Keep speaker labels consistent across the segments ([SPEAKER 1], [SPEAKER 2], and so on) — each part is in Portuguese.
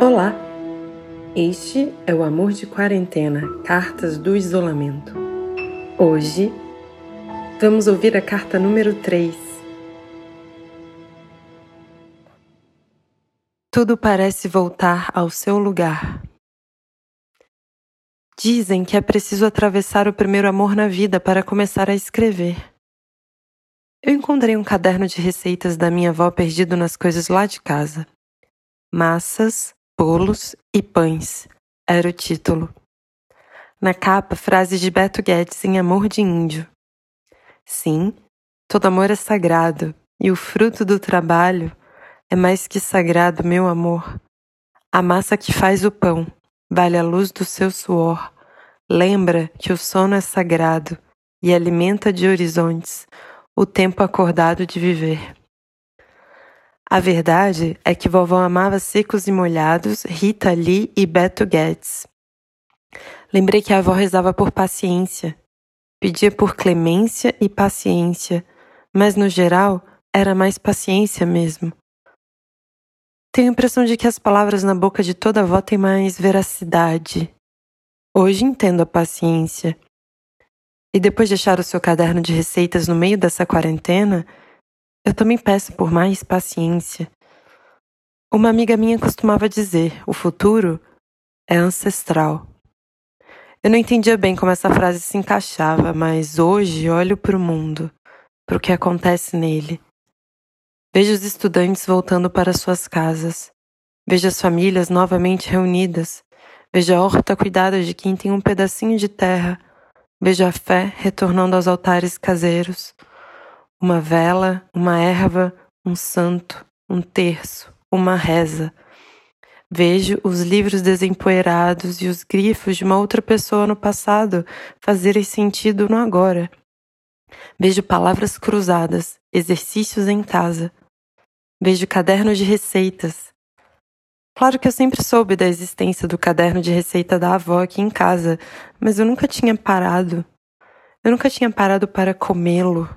[SPEAKER 1] Olá! Este é o Amor de Quarentena Cartas do Isolamento. Hoje vamos ouvir a carta número 3. Tudo parece voltar ao seu lugar. Dizem que é preciso atravessar o primeiro amor na vida para começar a escrever. Eu encontrei um caderno de receitas da minha avó perdido nas coisas lá de casa. Massas, bolos e pães era o título. Na capa, frases de Beto Guedes em Amor de Índio. Sim, todo amor é sagrado, e o fruto do trabalho é mais que sagrado, meu amor. A massa que faz o pão vale a luz do seu suor. Lembra que o sono é sagrado e alimenta de horizontes o tempo acordado de viver. A verdade é que vovó amava Secos e Molhados, Rita Lee e Beto Guedes. Lembrei que a avó rezava por paciência, pedia por clemência e paciência, mas no geral era mais paciência mesmo. Tenho a impressão de que as palavras na boca de toda avó têm mais veracidade. Hoje entendo a paciência. E depois de achar o seu caderno de receitas no meio dessa quarentena, eu também peço por mais paciência. Uma amiga minha costumava dizer: o futuro é ancestral. Eu não entendia bem como essa frase se encaixava, mas hoje olho para o mundo, para o que acontece nele. Vejo os estudantes voltando para suas casas. Vejo as famílias novamente reunidas. Vejo a horta cuidada de quem tem um pedacinho de terra. Vejo a fé retornando aos altares caseiros uma vela, uma erva, um santo, um terço, uma reza. Vejo os livros desempoeirados e os grifos de uma outra pessoa no passado fazerem sentido no agora. Vejo palavras cruzadas, exercícios em casa. Vejo cadernos de receitas. Claro que eu sempre soube da existência do caderno de receita da avó aqui em casa, mas eu nunca tinha parado. Eu nunca tinha parado para comê-lo,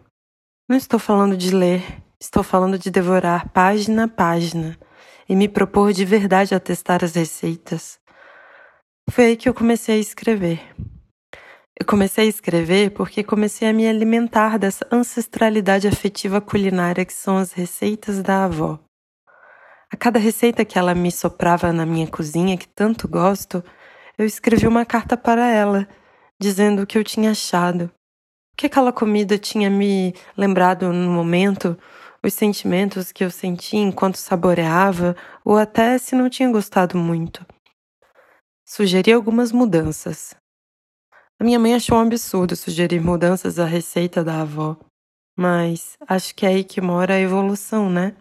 [SPEAKER 1] não estou falando de ler, estou falando de devorar página a página e me propor de verdade a testar as receitas. Foi aí que eu comecei a escrever. Eu comecei a escrever porque comecei a me alimentar dessa ancestralidade afetiva culinária que são as receitas da avó. A cada receita que ela me soprava na minha cozinha, que tanto gosto, eu escrevi uma carta para ela, dizendo o que eu tinha achado, que aquela comida tinha me lembrado no momento, os sentimentos que eu senti enquanto saboreava, ou até se não tinha gostado muito. Sugeri algumas mudanças. A minha mãe achou um absurdo sugerir mudanças à receita da avó, mas acho que é aí que mora a evolução, né?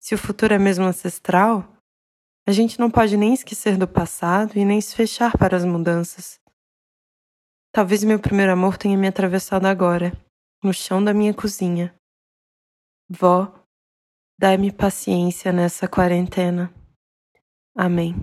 [SPEAKER 1] Se o futuro é mesmo ancestral, a gente não pode nem esquecer do passado e nem se fechar para as mudanças. Talvez meu primeiro amor tenha me atravessado agora, no chão da minha cozinha. Vó, dai-me paciência nessa quarentena. Amém.